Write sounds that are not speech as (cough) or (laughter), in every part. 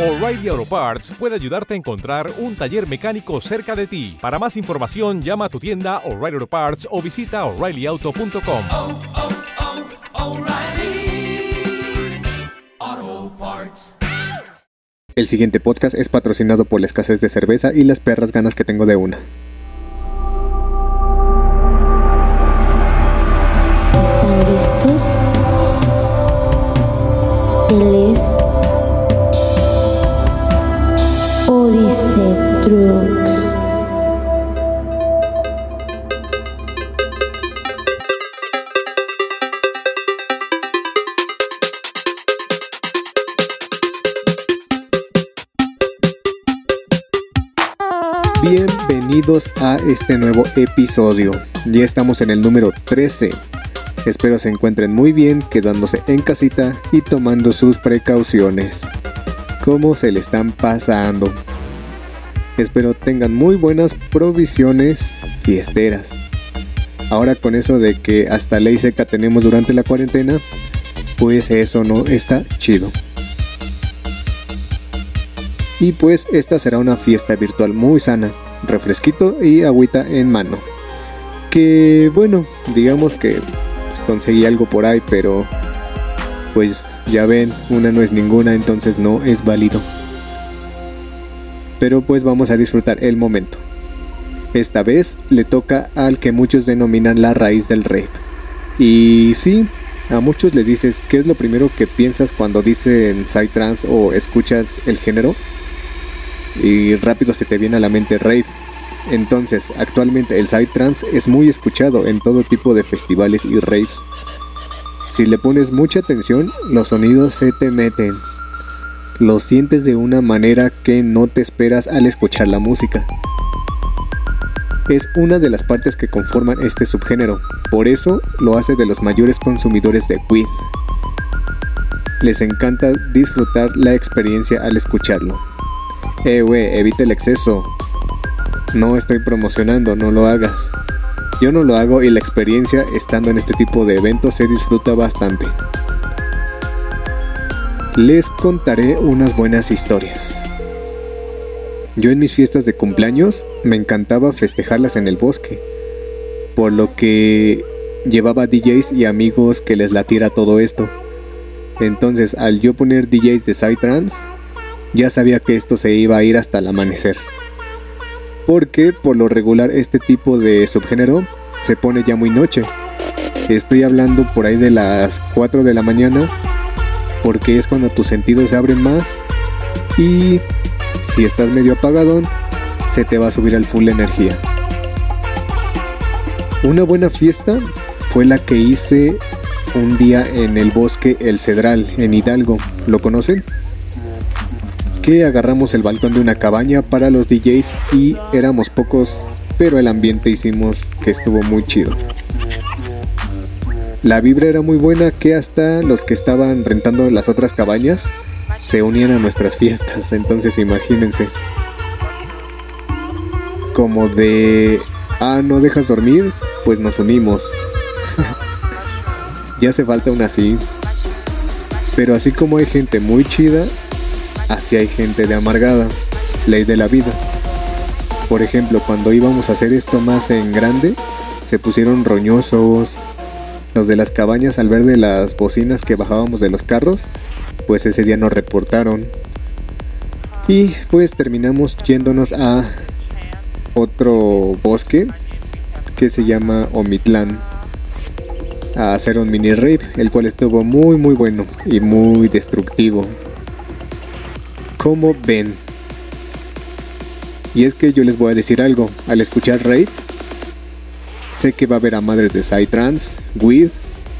O'Reilly Auto Parts puede ayudarte a encontrar un taller mecánico cerca de ti. Para más información, llama a tu tienda O'Reilly Auto Parts o visita oreillyauto.com. oh, oh, Parts. El siguiente podcast es patrocinado por la escasez de cerveza y las perras ganas que tengo de una. Bienvenidos a este nuevo episodio. Ya estamos en el número 13. Espero se encuentren muy bien quedándose en casita y tomando sus precauciones. ¿Cómo se le están pasando? Espero tengan muy buenas provisiones fiesteras. Ahora con eso de que hasta ley seca tenemos durante la cuarentena, pues eso no está chido. Y pues esta será una fiesta virtual muy sana, refresquito y agüita en mano. Que bueno, digamos que conseguí algo por ahí, pero pues ya ven, una no es ninguna, entonces no es válido. Pero pues vamos a disfrutar el momento. Esta vez le toca al que muchos denominan la raíz del rap. Y sí, a muchos les dices qué es lo primero que piensas cuando dicen psytrance o escuchas el género. Y rápido se te viene a la mente rave. Entonces, actualmente el psytrance es muy escuchado en todo tipo de festivales y raves. Si le pones mucha atención, los sonidos se te meten. Lo sientes de una manera que no te esperas al escuchar la música. Es una de las partes que conforman este subgénero, por eso lo hace de los mayores consumidores de weed. Les encanta disfrutar la experiencia al escucharlo. Eh, wey, evita el exceso. No estoy promocionando, no lo hagas. Yo no lo hago y la experiencia estando en este tipo de eventos se disfruta bastante. Les contaré unas buenas historias. Yo en mis fiestas de cumpleaños me encantaba festejarlas en el bosque, por lo que llevaba DJs y amigos que les latiera todo esto. Entonces, al yo poner DJs de Psytrance, ya sabía que esto se iba a ir hasta el amanecer. Porque por lo regular este tipo de subgénero se pone ya muy noche. Estoy hablando por ahí de las 4 de la mañana porque es cuando tus sentidos se abren más y si estás medio apagadón se te va a subir al full energía. Una buena fiesta fue la que hice un día en el bosque El Cedral en Hidalgo. ¿Lo conocen? que agarramos el balcón de una cabaña para los DJs y éramos pocos, pero el ambiente hicimos que estuvo muy chido. La vibra era muy buena que hasta los que estaban rentando las otras cabañas se unían a nuestras fiestas, entonces imagínense. Como de, ah, no dejas dormir, pues nos unimos. (laughs) ya hace falta una así. Pero así como hay gente muy chida, así hay gente de amargada, ley de la vida. Por ejemplo, cuando íbamos a hacer esto más en grande, se pusieron roñosos. Los de las cabañas al ver de las bocinas que bajábamos de los carros, pues ese día nos reportaron. Y pues terminamos yéndonos a otro bosque que se llama Omitlán a hacer un mini rave, el cual estuvo muy muy bueno y muy destructivo. Como ven? Y es que yo les voy a decir algo, al escuchar Raid, sé que va a haber a madres de Psytrance, With,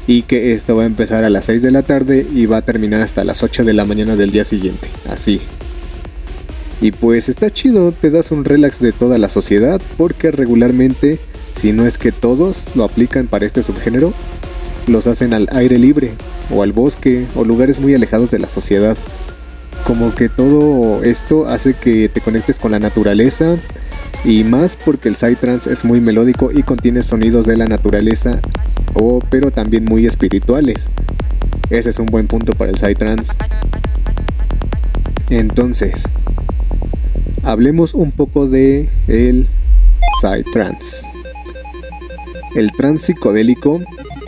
y que esto va a empezar a las 6 de la tarde y va a terminar hasta las 8 de la mañana del día siguiente, así. Y pues está chido, te das un relax de toda la sociedad, porque regularmente, si no es que todos lo aplican para este subgénero, los hacen al aire libre, o al bosque, o lugares muy alejados de la sociedad como que todo esto hace que te conectes con la naturaleza y más porque el psytrance es muy melódico y contiene sonidos de la naturaleza o pero también muy espirituales. Ese es un buen punto para el psytrance. Entonces, hablemos un poco de el Psytrance. El trance psicodélico,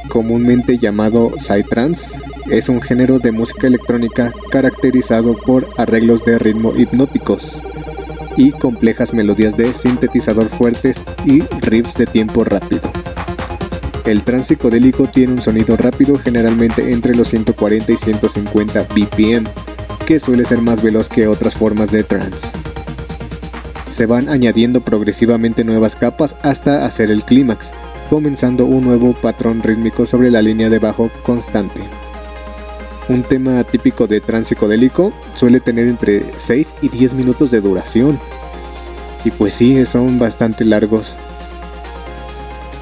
comúnmente llamado Psytrance, es un género de música electrónica caracterizado por arreglos de ritmo hipnóticos y complejas melodías de sintetizador fuertes y riffs de tiempo rápido. El trance psicodélico tiene un sonido rápido generalmente entre los 140 y 150 BPM, que suele ser más veloz que otras formas de trance. Se van añadiendo progresivamente nuevas capas hasta hacer el clímax, comenzando un nuevo patrón rítmico sobre la línea de bajo constante. Un tema típico de trance psicodélico suele tener entre 6 y 10 minutos de duración. Y pues sí, son bastante largos.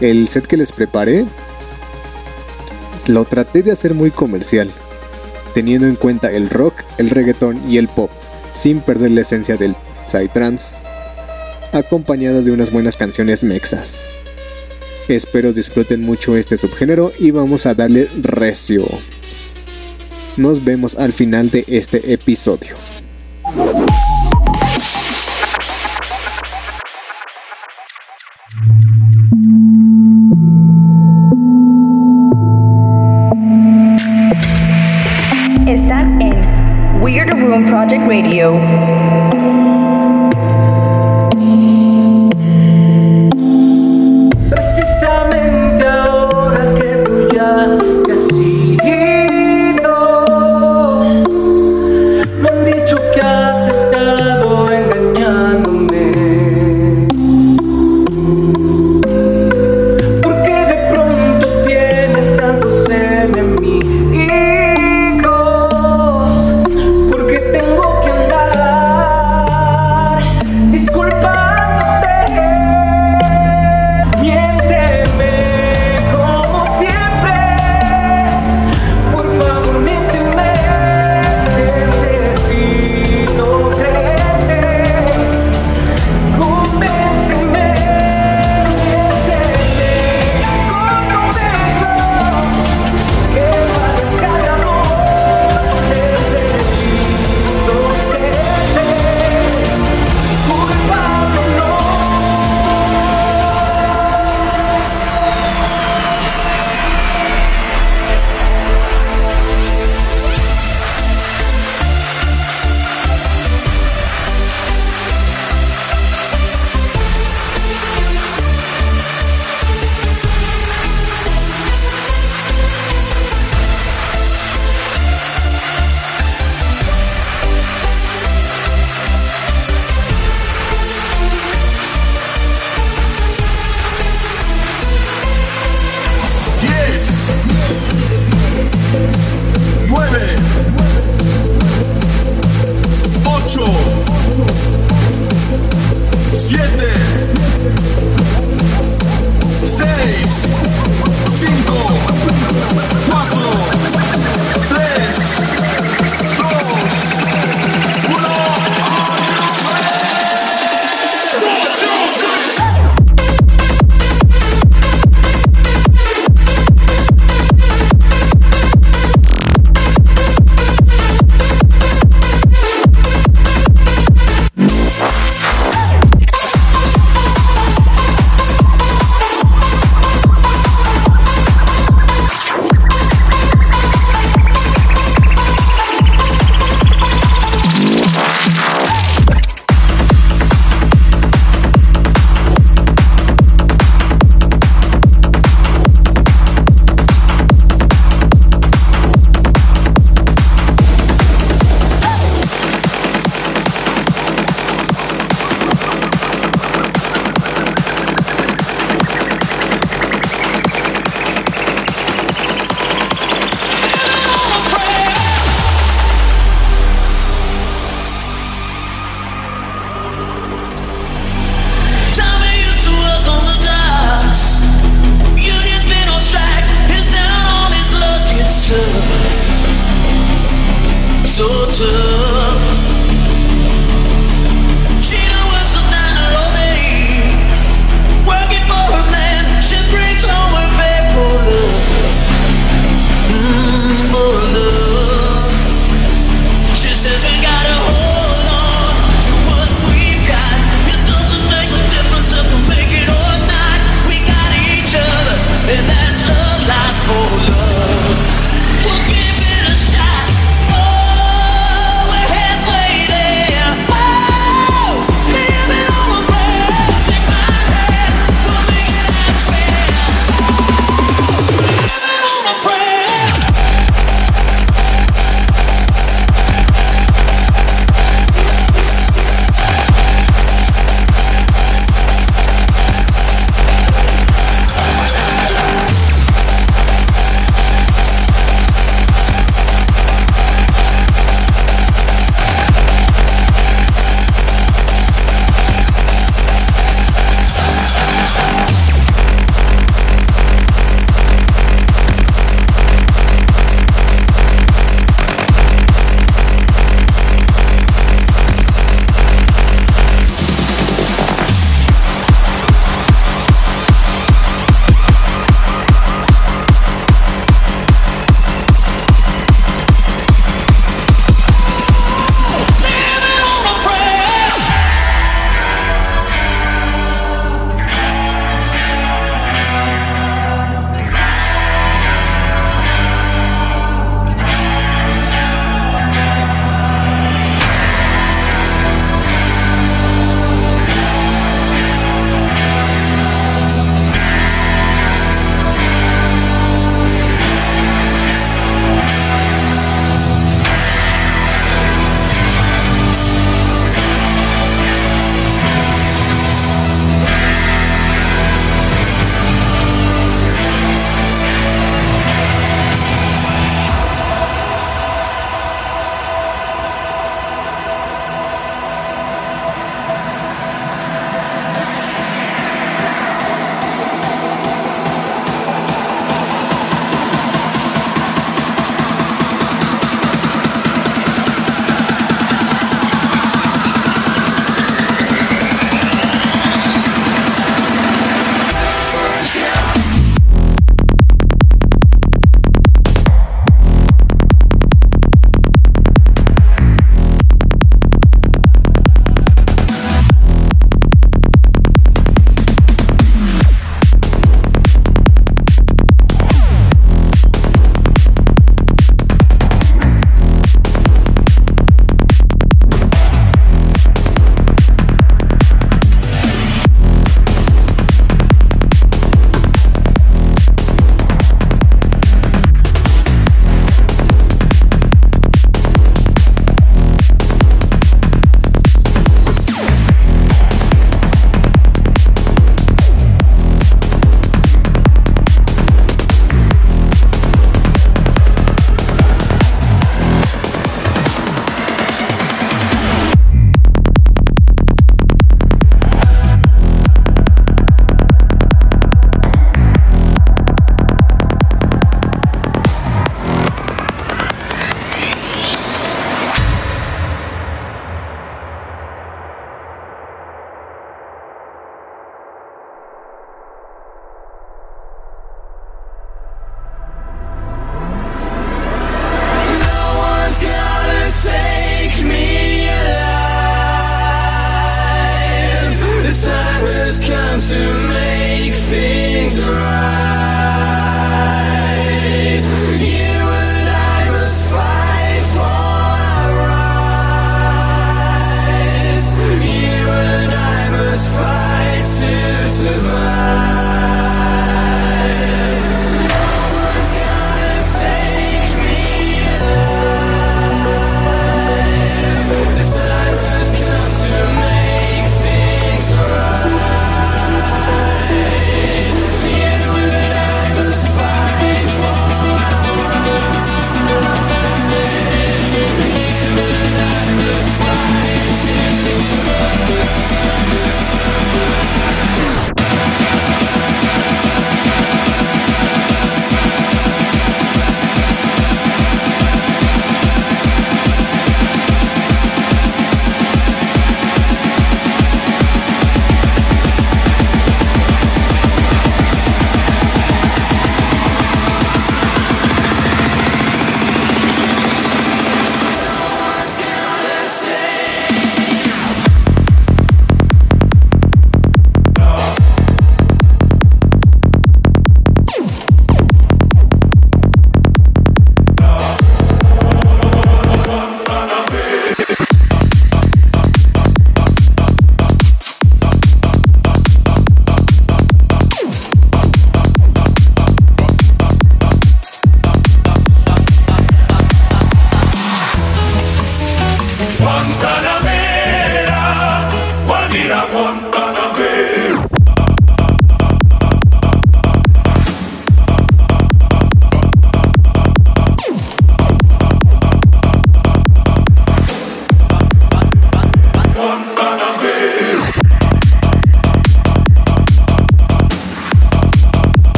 El set que les preparé lo traté de hacer muy comercial, teniendo en cuenta el rock, el reggaetón y el pop, sin perder la esencia del psytrance, acompañado de unas buenas canciones mexas. Espero disfruten mucho este subgénero y vamos a darle recio. Nos vemos al final de este episodio. Estás en Weird Room Project Radio.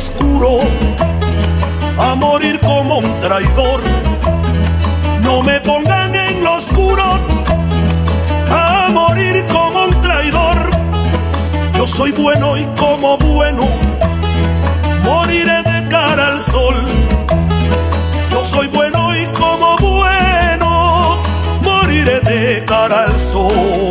Oscuro a morir como un traidor. No me pongan en lo oscuro a morir como un traidor. Yo soy bueno y como bueno moriré de cara al sol. Yo soy bueno y como bueno moriré de cara al sol.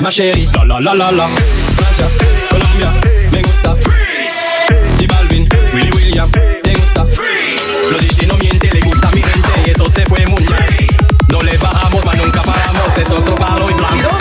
Ma chérie. La la la la la. Francia, Colombia, me gusta. Freeze. Y Balvin, Willy William, te gusta. Freeze. Los DJ no miente, le gusta mi gente y eso se fue muy bien. No le bajamos, mas nunca paramos, es otro palo y blanco.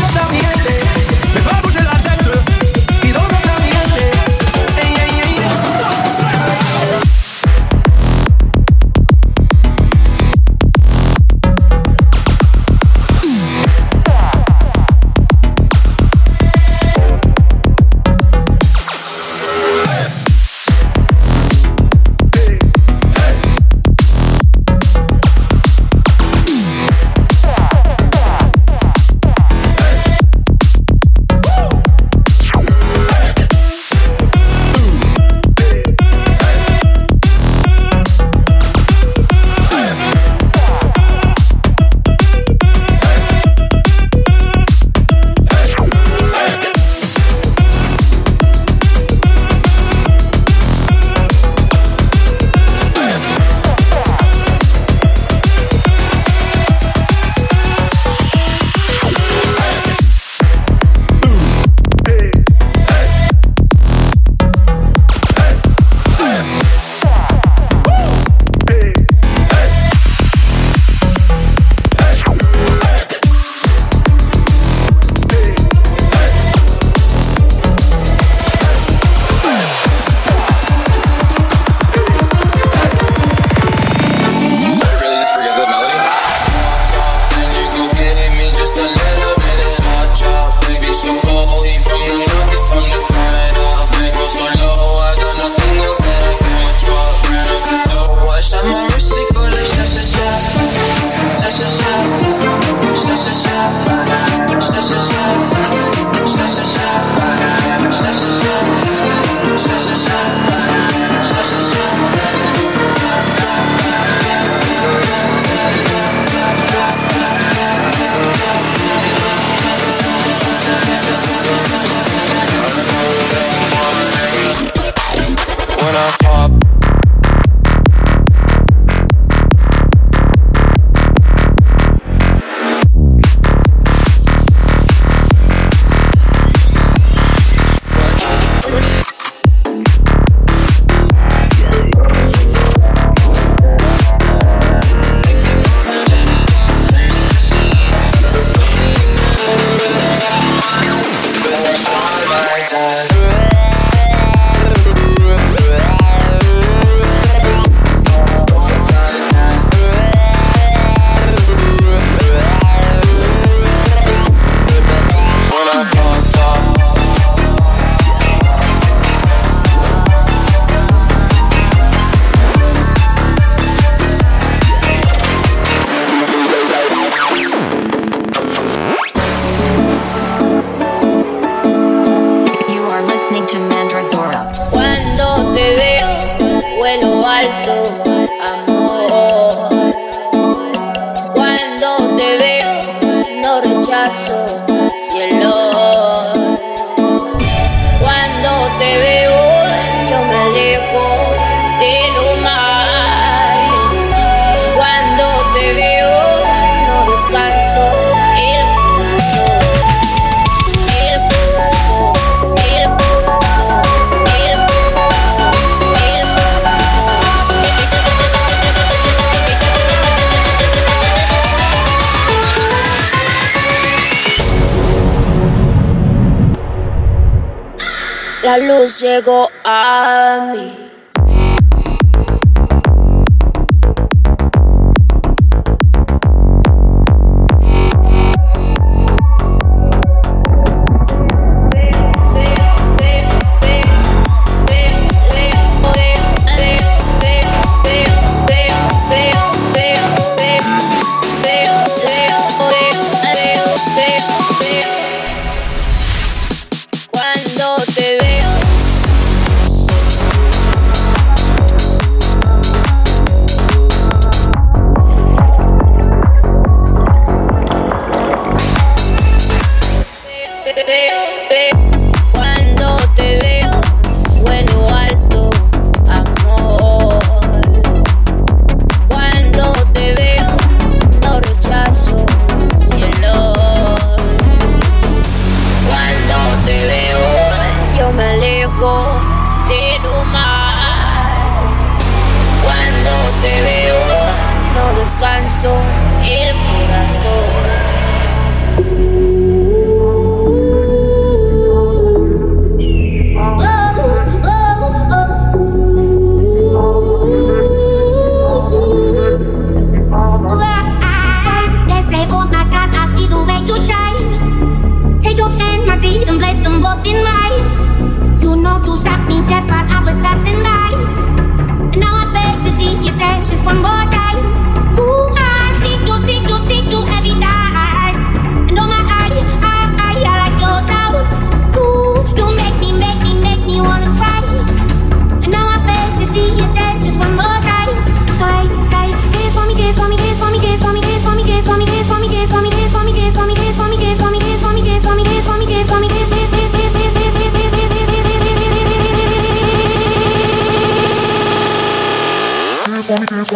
La luz llegó a mí.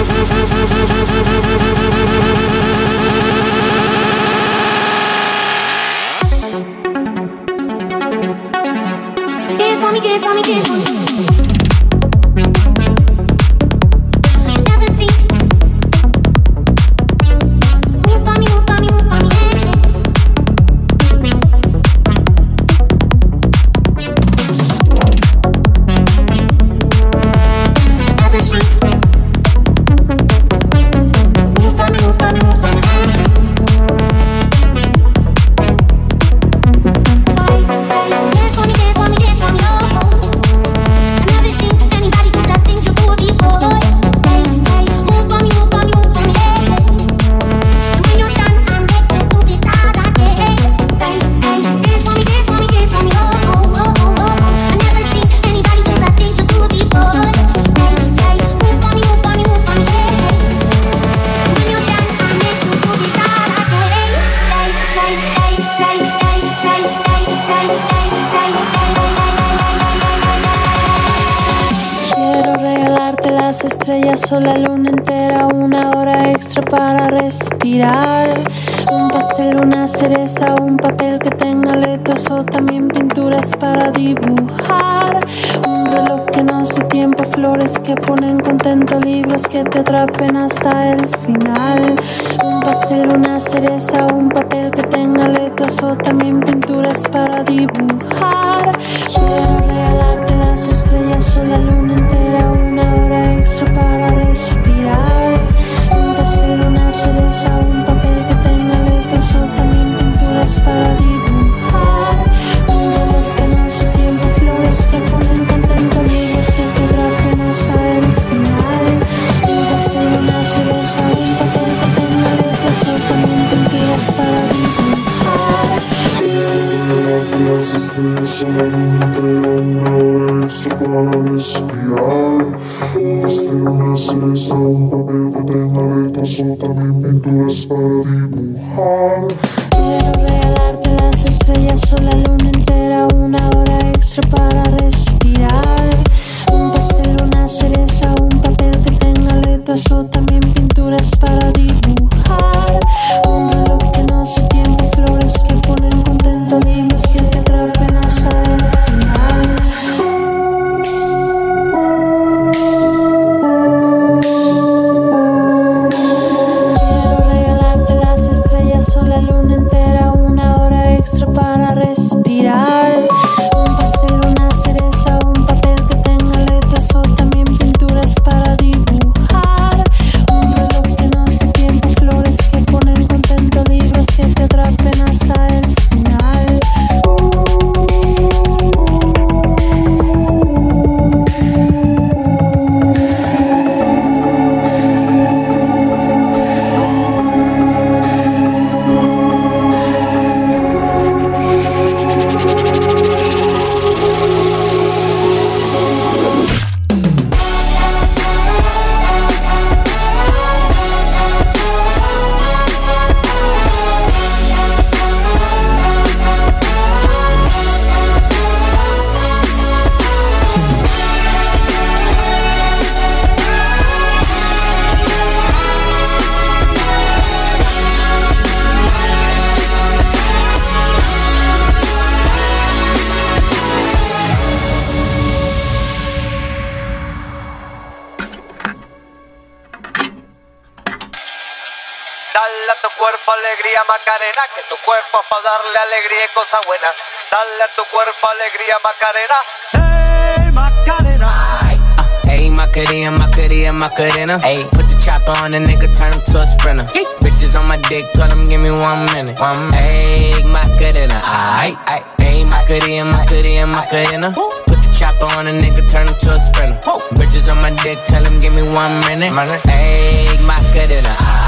Thank you. Hace tiempo, flores que ponen contento, libros que te atrapen hasta el final. Un pastel, una cereza, un papel que tenga letras o también pinturas para dibujar. Quiero regalarte las estrellas o la luna entera, una hora extra para respirar. Un pastel, una cereza, un papel que tenga letras o también pinturas para dibujar. Entera, una extra para respirar. Un pastel, una cereza, un papel que tenga letras o también pinturas para dibujar. Quiero regalarte las estrellas o la luna entera, una hora extra para respirar. Un pastel, una cereza, un papel que tenga letras o también Macarena, Macarena. Ayy, put the chopper on the nigga, turn him to a sprinter. Bitches on my dick, tell him give me one minute. One Ayy, Macarena, aight, aight. Ayy, Macarena, Macarena, Macarena. Put the chopper on the nigga, turn him to a sprinter. Bitches on my dick, tell him give me one minute. Ayy, Macarena, aight,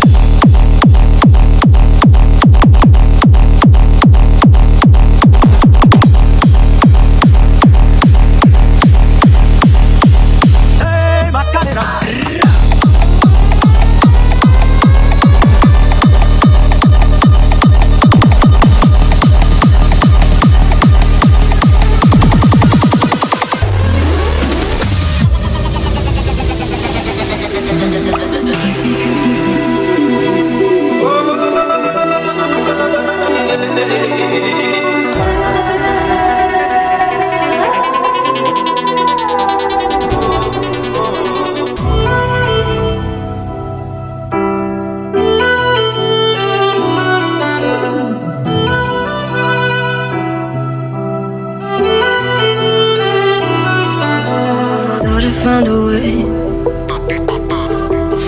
found a way.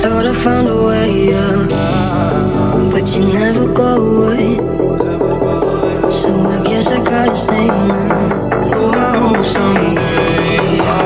Thought I found a way, yeah. But you never go away. So I guess I gotta stay now. Oh, someday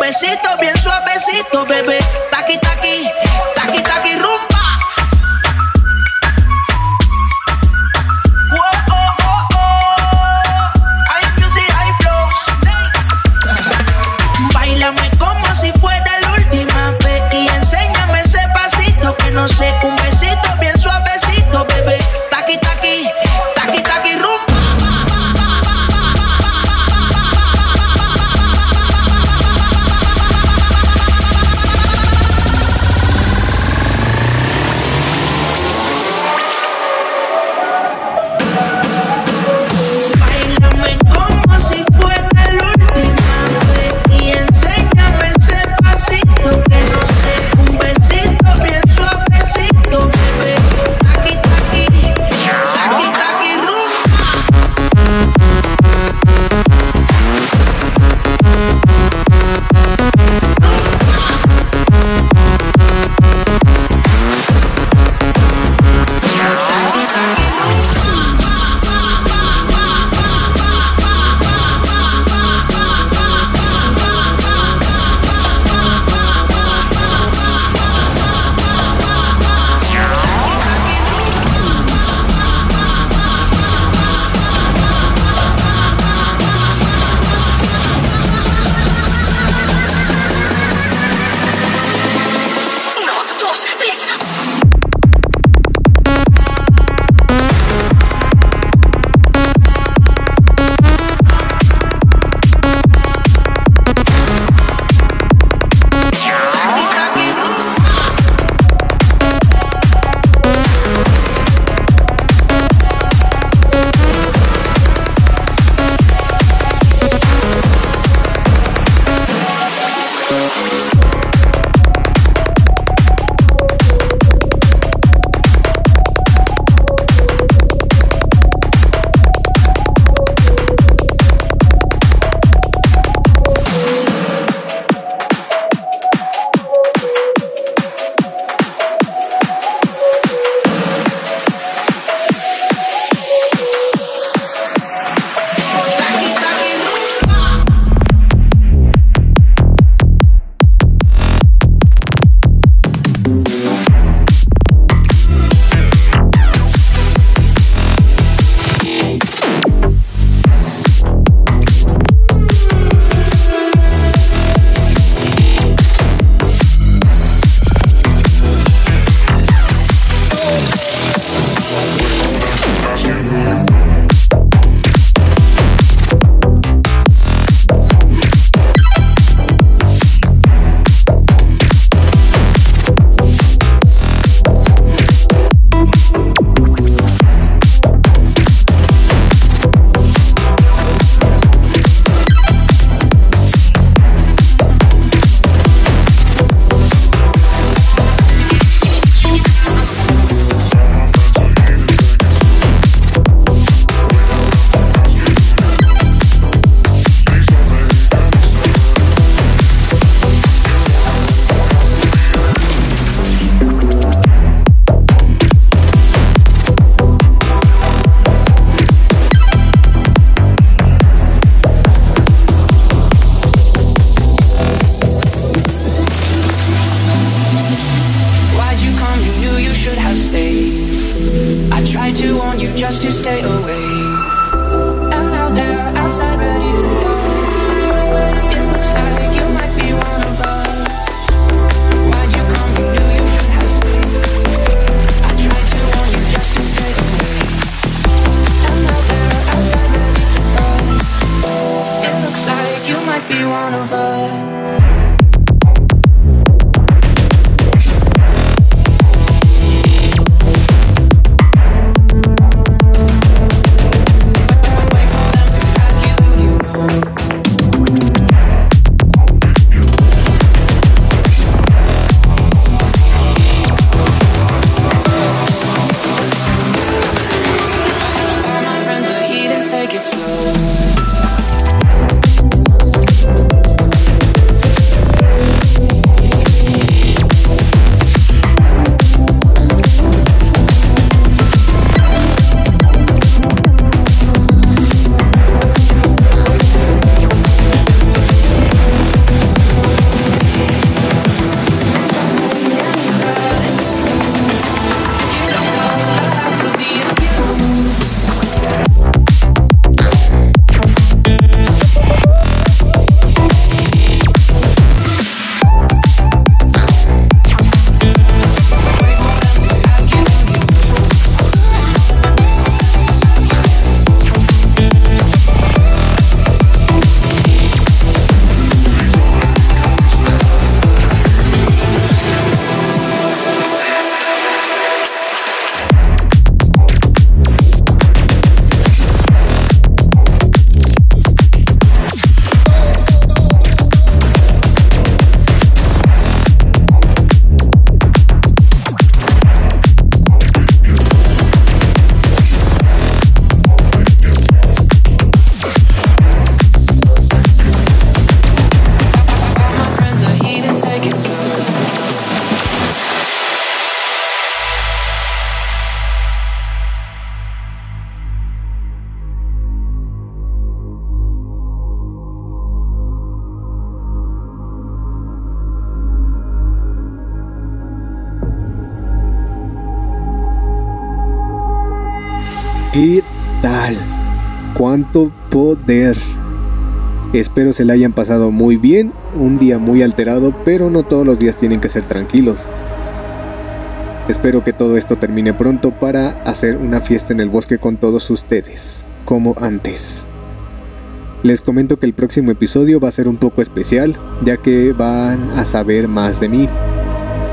besito bien suavecito, bebé. Taqui taqui, Espero se la hayan pasado muy bien, un día muy alterado, pero no todos los días tienen que ser tranquilos. Espero que todo esto termine pronto para hacer una fiesta en el bosque con todos ustedes, como antes. Les comento que el próximo episodio va a ser un poco especial, ya que van a saber más de mí.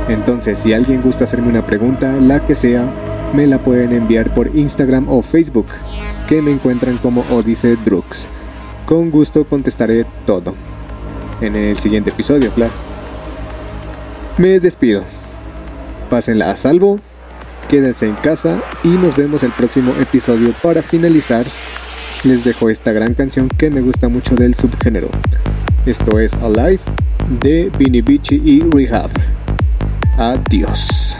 Entonces, si alguien gusta hacerme una pregunta, la que sea, me la pueden enviar por Instagram o Facebook, que me encuentran como Odice Drux. Con gusto contestaré todo. En el siguiente episodio, claro. Me despido. Pásenla a salvo, quédense en casa y nos vemos el próximo episodio para finalizar. Les dejo esta gran canción que me gusta mucho del subgénero. Esto es Alive de Vinny Beachy y Rehab. Adiós.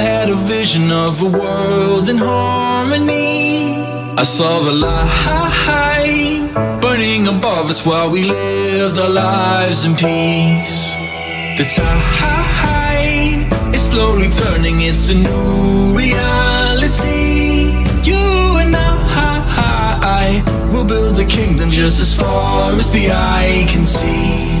Had a vision of a world in harmony. I saw the light burning above us while we lived our lives in peace. The tide is slowly turning, it's a new reality. You and I will build a kingdom just as far as the eye can see.